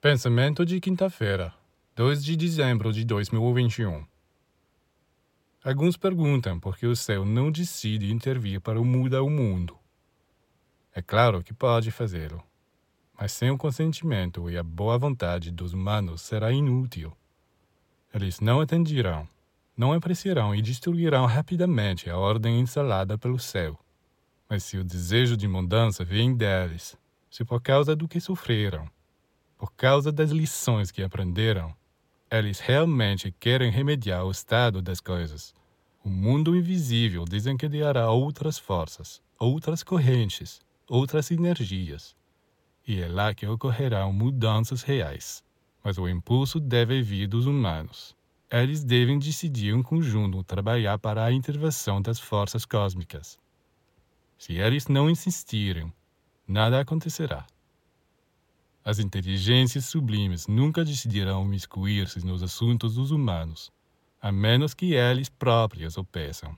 Pensamento de quinta-feira, 2 de dezembro de 2021. Alguns perguntam por que o céu não decide intervir para mudar o mundo. É claro que pode fazê-lo, mas sem o consentimento e a boa vontade dos humanos será inútil. Eles não atenderão, não apreciarão e destruirão rapidamente a ordem instalada pelo céu. Mas se o desejo de mudança vem deles, se por causa do que sofreram, por causa das lições que aprenderam, eles realmente querem remediar o estado das coisas. O mundo invisível desencadeará outras forças, outras correntes, outras energias. E é lá que ocorrerão mudanças reais. Mas o impulso deve vir dos humanos. Eles devem decidir em conjunto trabalhar para a intervenção das forças cósmicas. Se eles não insistirem, nada acontecerá. As inteligências sublimes nunca decidirão miscuir-se nos assuntos dos humanos, a menos que eles próprias o peçam.